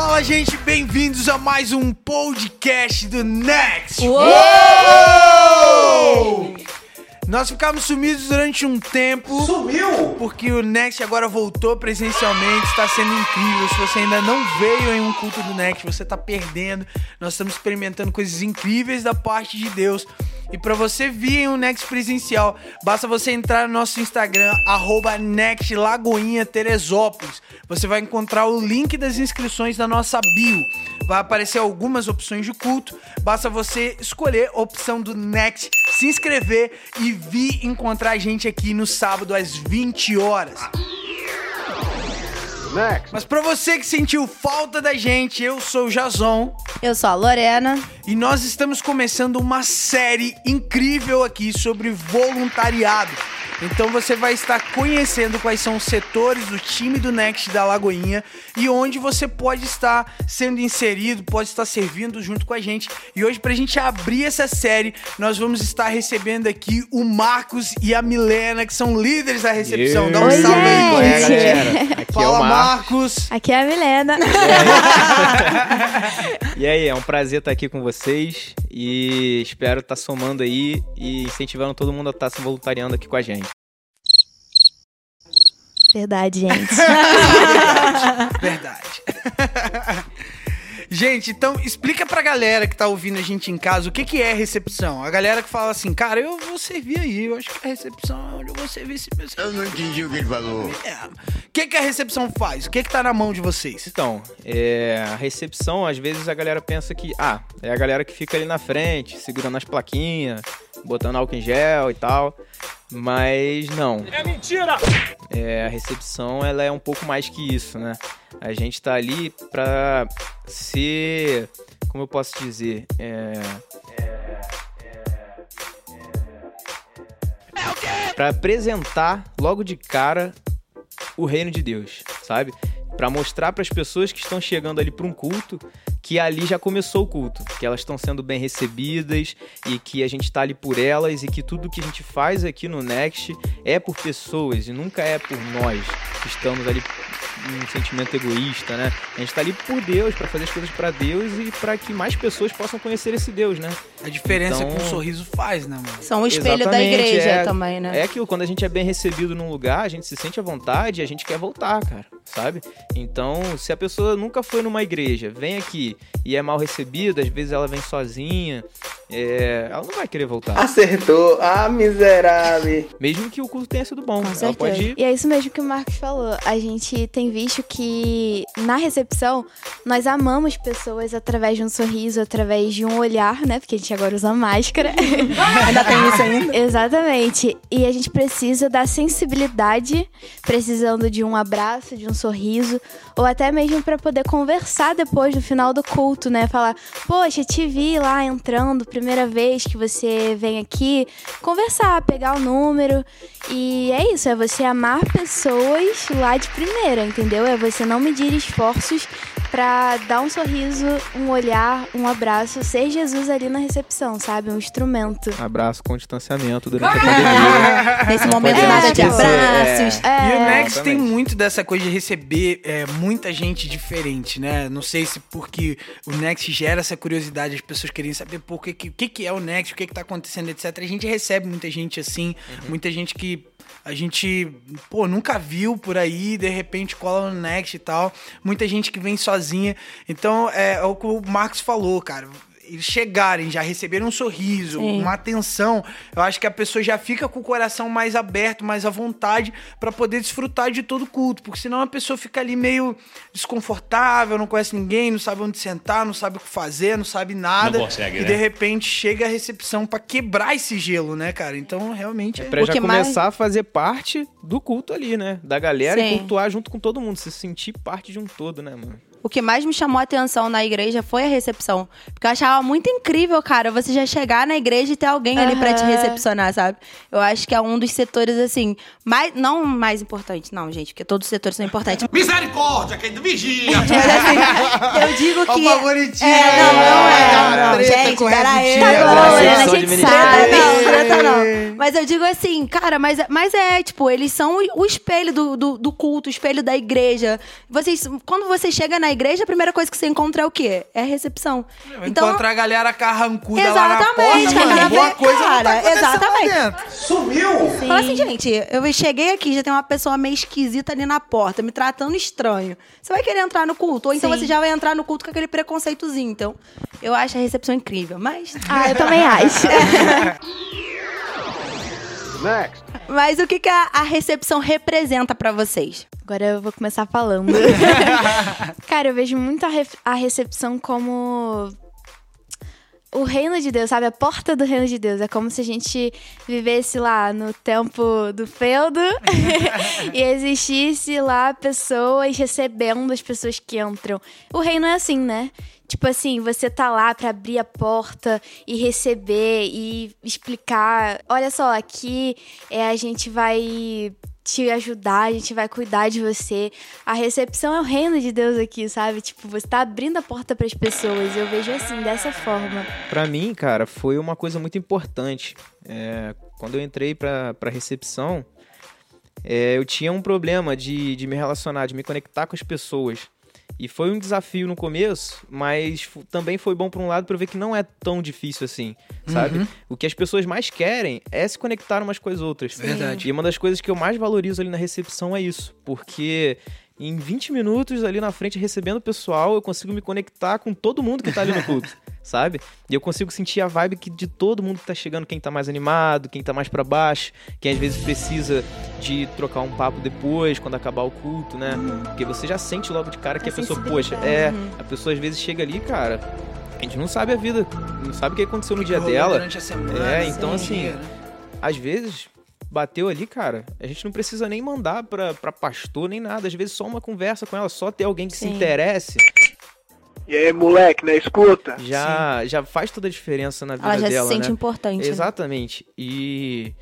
Fala, gente, bem-vindos a mais um podcast do Next. Nós ficamos sumidos durante um tempo. Sumiu? Porque o Next agora voltou presencialmente, está sendo incrível. Se você ainda não veio em um culto do Next, você está perdendo. Nós estamos experimentando coisas incríveis da parte de Deus. E para você vir em um Next presencial, basta você entrar no nosso Instagram, arroba Next Lagoinha Teresópolis. Você vai encontrar o link das inscrições na nossa bio. Vai aparecer algumas opções de culto. Basta você escolher a opção do Next, se inscrever e vir encontrar a gente aqui no sábado às 20 horas. Next. Mas para você que sentiu falta da gente, eu sou o Jason. Eu sou a Lorena. E nós estamos começando uma série incrível aqui sobre voluntariado. Então você vai estar conhecendo quais são os setores do time do Next da Lagoinha e onde você pode estar sendo inserido, pode estar servindo junto com a gente. E hoje, pra gente abrir essa série, nós vamos estar recebendo aqui o Marcos e a Milena, que são líderes da recepção. Dá um Oi, salve aí, gente. colega. galera. Aqui Fala, é o Marcos. Marcos. Aqui é a Milena. E aí, é um prazer estar aqui com vocês e espero estar somando aí e incentivando todo mundo a estar se voluntariando aqui com a gente. Verdade, gente. Verdade. gente, então explica pra galera que tá ouvindo a gente em casa o que, que é recepção. A galera que fala assim, cara, eu vou servir aí, eu acho que a recepção é onde eu vou servir esse meu Eu não entendi o que ele falou. É. O que, que a recepção faz? O que, que tá na mão de vocês? Então, é, a recepção, às vezes a galera pensa que, ah, é a galera que fica ali na frente, segurando as plaquinhas, botando álcool em gel e tal. Mas não. É mentira! a recepção, ela é um pouco mais que isso, né? A gente tá ali pra ser, como eu posso dizer, é... Pra apresentar logo de cara o reino de Deus, sabe? Pra mostrar para as pessoas que estão chegando ali para um culto que ali já começou o culto, que elas estão sendo bem recebidas e que a gente está ali por elas e que tudo que a gente faz aqui no Next é por pessoas e nunca é por nós que estamos ali um sentimento egoísta, né? A gente tá ali por Deus, para fazer as coisas para Deus e para que mais pessoas possam conhecer esse Deus, né? A diferença Então- que um sorriso faz, né, mano? São o espelho da igreja é- também, né? É aquilo, quando a gente é bem recebido num lugar, a gente se sente à vontade e a gente quer voltar, cara, sabe? Então, se a pessoa nunca foi numa igreja, vem aqui e é mal recebida, às vezes ela vem sozinha, é, ela não vai querer voltar. Acertou. Ah, miserável. Mesmo que o culto tenha sido bom. Com ela certeza. pode ir. E é isso mesmo que o Marcos falou. A gente tem visto que na recepção nós amamos pessoas através de um sorriso, através de um olhar, né? Porque a gente agora usa máscara. ainda tem isso ainda? Exatamente. E a gente precisa da sensibilidade, precisando de um abraço, de um sorriso, ou até mesmo para poder conversar depois do final do culto, né? Falar, poxa, te vi lá entrando, primeira vez que você vem aqui, conversar, pegar o número. E é isso, é você amar pessoas lá de primeira, entendeu? É você não medir esforços pra dar um sorriso, um olhar, um abraço, ser Jesus ali na recepção, sabe? Um instrumento. Abraço com distanciamento durante a pandemia. Nesse Não momento, nada de abraços. É, E o Next tem muito dessa coisa de receber é, muita gente diferente, né? Não sei se porque o Next gera essa curiosidade, as pessoas querem saber o que, que, que que é o Next, o que, que tá acontecendo, etc. A gente recebe muita gente assim, muita gente que a gente, pô, nunca viu por aí, de repente cola no Next e tal. Muita gente que vem sozinha. Então, é, é o que o Marcos falou, cara. Eles chegarem, já receberem um sorriso, Sim. uma atenção, eu acho que a pessoa já fica com o coração mais aberto, mais à vontade pra poder desfrutar de todo o culto, porque senão a pessoa fica ali meio desconfortável, não conhece ninguém, não sabe onde sentar, não sabe o que fazer, não sabe nada. Não consegue, e né? de repente chega a recepção pra quebrar esse gelo, né, cara? Então, realmente é... Pra O já que mais- começar a fazer parte do culto ali, né? Da galera Sim. e cultuar junto com todo mundo. Se sentir parte de um todo, né, mano? O que mais me chamou a atenção na igreja foi a recepção. Porque eu achava muito incrível, cara, você já chegar na igreja e ter alguém ali pra te recepcionar, sabe? Eu acho que é um dos setores, assim, mais, não mais importante, não, gente, porque todos os setores são importantes. Misericórdia, quem vigia. Mas assim, eu digo Ó o que. favoritinho! É, não, não é, não, não. Gente, com o pera aí. Red Tá bom, a gente sabe. Não, treta não. Mas eu digo assim, cara, mas, mas é, tipo, eles são o, o espelho do, do, do culto, o espelho da igreja. Vocês, quando você chega na na igreja, a primeira coisa que você encontra é o quê? É a recepção. Então, Encontrar a galera carrancuda lá na Exatamente, porta, mano. Boa coisa não tá Cara, lá exatamente. Sumiu! Fala assim, gente, eu cheguei aqui, já tem uma pessoa meio esquisita ali na porta, me tratando estranho. Você vai querer entrar no culto? Ou então Sim. você já vai entrar no culto com aquele preconceitozinho. Então, eu acho a recepção incrível. Mas, Ah, eu também acho. Mas o que, que a, a recepção representa pra vocês? Agora eu vou começar falando. Cara, eu vejo muito a, re- a recepção como o reino de Deus, sabe? A porta do reino de Deus. É como se a gente vivesse lá no tempo do feudo e existisse lá pessoas recebendo as pessoas que entram. O reino é assim, né? Tipo assim, você tá lá pra abrir a porta e receber e explicar. Olha só, aqui é, a gente vai te ajudar, a gente vai cuidar de você. A recepção é o reino de Deus aqui, sabe? Tipo, você tá abrindo a porta pras pessoas. Eu vejo assim, dessa forma. Pra mim, cara, foi uma coisa muito importante. É, quando eu entrei pra, pra recepção, é, eu tinha um problema de, de me relacionar, de me conectar com as pessoas. E foi um desafio no começo, mas também foi bom por um lado pra eu ver que não é tão difícil assim, sabe? O que as pessoas mais querem é se conectar umas com as outras. Verdade. E uma das coisas que eu mais valorizo ali na recepção é isso, porque em 20 minutos ali na frente recebendo o pessoal, eu consigo me conectar com todo mundo que tá ali no culto, sabe? E eu consigo sentir a vibe que de todo mundo que tá chegando, quem tá mais animado, quem tá mais pra baixo, quem às vezes precisa de trocar um papo depois, quando acabar o culto, né? Porque você já sente logo de cara que A a pessoa, poxa, é, a pessoa às vezes chega ali, cara, a gente não sabe a vida, não sabe o que aconteceu no que dia dela. Durante a semana, É, então, sim, assim, dia, né? às vezes bateu ali, cara, a gente não precisa nem mandar pra, pra pastor nem nada. Às vezes só uma conversa com ela, só ter alguém que se Sim. interesse, E aí, moleque, na escuta? já, já faz toda a diferença na vida Ela já dela, se sente né? importante. né? Exatamente. E,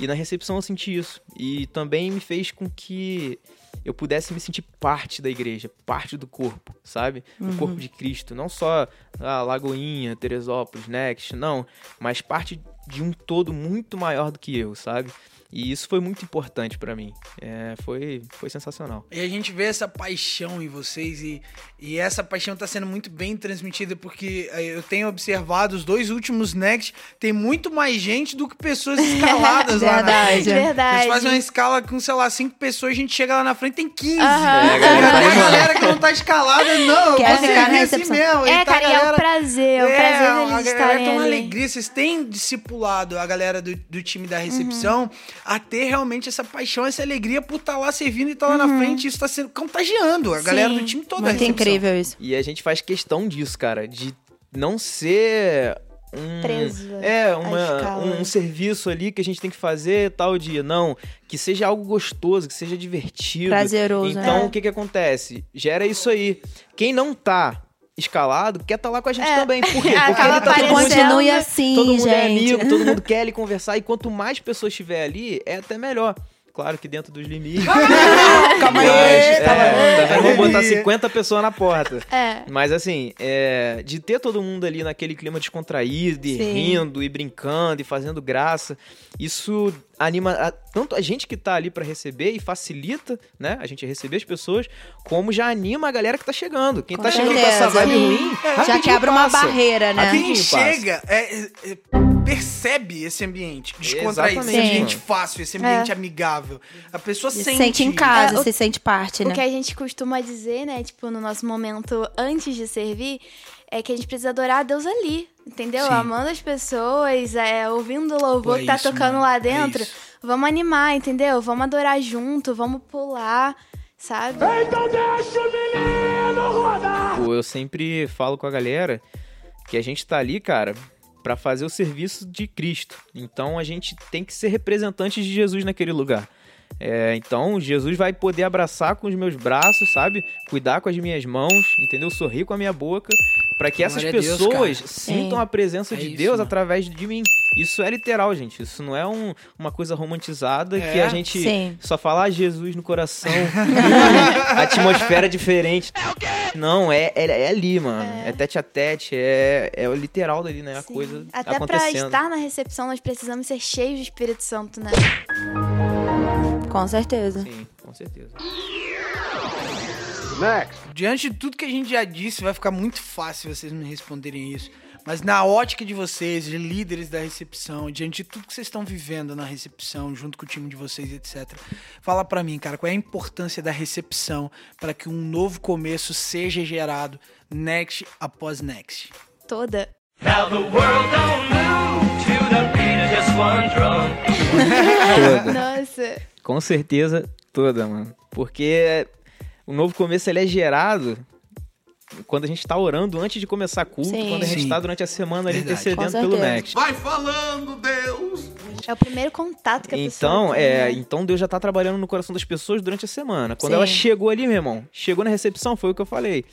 e na recepção eu senti isso. E também me fez com que eu pudesse me sentir parte da igreja, parte do corpo, sabe? Do corpo de Cristo. Não só a Lagoinha, Teresópolis, Next, não. Mas parte de um todo muito maior do que eu, sabe? E isso foi muito importante pra mim. É, foi, foi sensacional. E a gente vê essa paixão em vocês e, e essa paixão tá sendo muito bem transmitida porque eh, eu tenho observado os dois últimos Next, tem muito mais gente do que pessoas escaladas lá na Verdade. frente. Verdade. Eles fazem uma escala com, sei lá, cinco pessoas, a gente chega lá na frente tem 15. Aham. É, a E galera tá a galera que não tá escalada, não, eu Quer ficar assim mesmo. É, tá a cara, e é galera- o prazer, é o prazer a deles galera estarem tem uma alegria, vocês têm discipulado a galera do, do time da recepção Uhum. A ter realmente essa paixão, essa alegria por estar lá servindo e estar lá na frente. Isso tá sendo contagiando a galera Uhum. Sim, do time toda. da Muito incrível isso. E a gente faz questão disso, cara, de não ser um Preso é à uma, um, um serviço ali que a gente tem que fazer tal dia, não, que seja algo gostoso, que seja divertido. Prazeroso, Então, né? o que que acontece? Gera isso aí. Quem não tá escalado quer estar lá com a gente É. também. Por quê? Porque Acaba ele tá todo mundo. Continue assim, todo mundo gente. é amigo, todo mundo quer ele conversar e quanto mais pessoas tiver ali, é até melhor. Claro que dentro dos limites. Calma aí, Mas, calma aí. é, também vamos botar 50 pessoas na porta. É. Mas assim, é, de ter todo mundo ali naquele clima descontraído, e Sim. rindo, e brincando, e fazendo graça, isso anima a- tanto a gente que tá ali pra receber e facilita, né, a gente receber as pessoas, como já anima a galera que tá chegando. Quem Com tá chegando com essa certeza. vibe ruim, Já quebra uma passa. barreira, né? Quem chega é, é, percebe esse ambiente descontraído, esse ambiente fácil, esse ambiente amigável. A pessoa Se sente. sente em casa, É, o- se sente parte, O né? que a gente costuma dizer, né, tipo, no nosso momento antes de servir, é que a gente precisa adorar a Deus ali, entendeu? Sim. Amando as pessoas, é, ouvindo o louvor Pô, que tá isso, tocando mano, lá é dentro. isso. vamos animar, entendeu? Vamos adorar junto, vamos pular, sabe? Pô, eu sempre falo com a galera que a gente tá ali, cara, pra fazer o serviço de Cristo. Então a gente tem que ser representante de Jesus naquele lugar. É, então Jesus vai poder abraçar com os meus braços, sabe? Cuidar com as minhas mãos, entendeu? Sorrir com a minha boca, pra que essas Glória Deus, pessoas cara. sintam a presença É de isso, Deus mano. através de mim. Isso é literal, gente. Isso não é um- uma coisa romantizada que É? a gente Sim. só fala ah, Jesus no coração, atmosfera diferente. Não, é, é, é ali, mano. É. tete a tete, é, é o literal dali, né? A Sim. coisa Até pra acontecendo. estar na recepção, nós precisamos ser cheios do Espírito Santo, né? Com certeza. Sim, com certeza. Next. Diante de tudo que a gente já disse, vai ficar muito fácil vocês me responderem isso. Mas na ótica de vocês, de líderes da recepção, diante de tudo que vocês estão vivendo na recepção, junto com o time de vocês, etc. Fala pra mim, cara, qual é a importância da recepção para que um novo começo seja gerado next após next? Toda. Now the world don't move to the beat of just one drum. Toda. Nossa. Com certeza, toda, mano. Porque o novo começo ele é gerado quando a gente tá orando antes de começar culto, Sim. quando a gente Sim. tá durante a semana ali Verdade. intercedendo pelo. Next. Vai falando, Deus. É o primeiro contato que a pessoa Então, tem, é, né? então Deus já tá trabalhando no coração das pessoas durante a semana. Quando Sim. ela chegou ali, meu irmão, chegou na recepção, foi o que eu falei.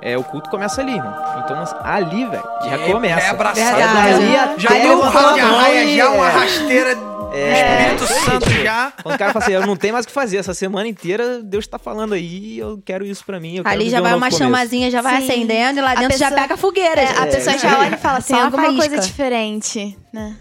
É, o culto começa ali, irmão. Então, ali, velho, já É- começa. É abraçado. Dali Já- até Já deu um eu ralo de arraia, "Mãe, já uma é." rasteira É, Espírito Santo já. Quando o cara fala assim, eu não tenho mais o que fazer, essa semana inteira Deus tá falando aí, eu quero isso pra mim. Ali já um vai uma começo. chamazinha, já vai Sim. acendendo e lá A dentro já pessoa- pega a fogueira. É, já. a pessoa já olha e fala, Só tem uma alguma coisa faísca. diferente, né?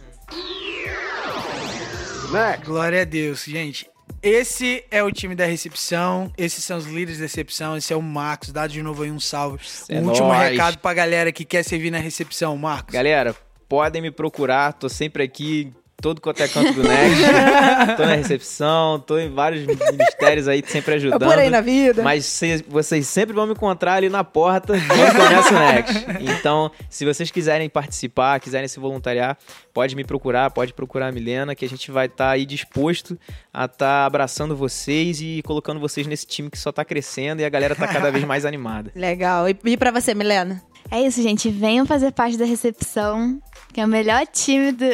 Glória a Deus, gente. Esse é o time da recepção, esses são os líderes da recepção, esse é o Marcos. Dá de novo aí um salve. É um último nóis. recado pra galera que quer servir na recepção, Marcos. Galera, podem me procurar, tô sempre aqui, todo quanto é canto do Next. tô na recepção, tô em vários ministérios aí, sempre ajudando. Por aí na vida. Mas cês- vocês sempre vão me encontrar ali na porta quando começa o Next. Então, se vocês quiserem participar, quiserem se voluntariar, pode me procurar, pode procurar a Milena, que a gente vai estar aí disposto a estar abraçando vocês e colocando vocês nesse time que só tá crescendo e a galera tá cada vez mais animada. Legal. E, e pra você, Milena? É isso, gente. Venham fazer parte da recepção, que é o melhor time do.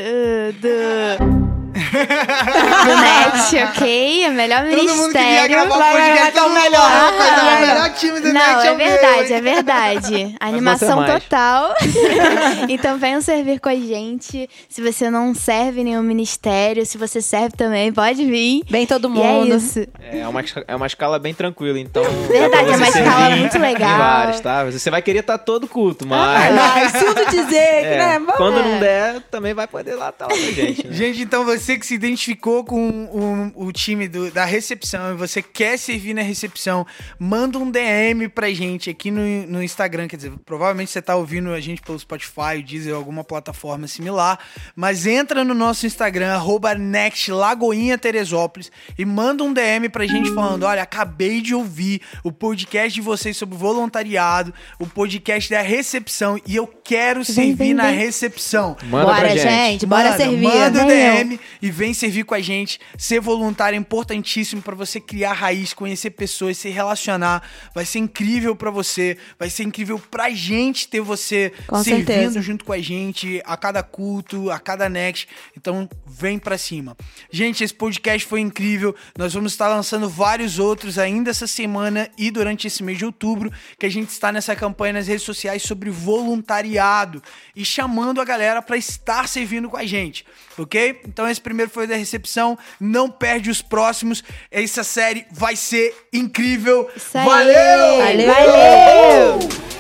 do. Do net, ok? É o melhor Todo mundo que vier ministério. gravar o podcast é o melhor. Ah, Mas o melhor time do Não, Net é é verdade, é verdade. Animação mais. total. então venham servir com a gente. Se você não serve em nenhum ministério, se você serve também, pode vir. Bem todo E é mundo. isso. É uma, é uma escala bem tranquila, então. Verdade, pra é uma escala muito legal. vários, tá? Você vai querer estar todo culto, mas. Ai, sinto dizer que, é, né? Vamos- quando não der, também vai poder lá estar lá com a gente. Né? Gente, então você que se identificou com o, o time do- da recepção e você quer servir na recepção, manda um DM pra gente aqui no, no Instagram. Quer dizer, provavelmente você tá ouvindo a gente pelo Spotify, o Deezer, alguma plataforma similar. Mas entra no nosso Instagram, arroba Next Lagoinha Teresópolis, e manda um DM pra gente falando: olha, acabei de ouvir o podcast de vocês sobre voluntariado, o podcast da recepção, e eu quero servir vem, na vem. recepção. Manda bora, pra gente. gente. Bora Manda, servir. Manda o. DM e vem servir com a gente. Ser voluntário é importantíssimo pra você criar raiz, conhecer pessoas, se relacionar. Vai ser incrível pra você, vai ser incrível pra gente ter você Com servindo certeza. junto com a gente a cada culto, a cada next. Então, vem pra cima. Gente, esse podcast foi incrível. Nós vamos estar lançando vários outros ainda essa semana e durante esse mês de outubro, que a gente está nessa campanha nas redes sociais sobre voluntariado e chamando a galera pra estar servindo com a gente, ok? Então esse primeiro foi da recepção. Não perde os próximos. Essa série vai ser incrível. Valeu! Valeu! Valeu!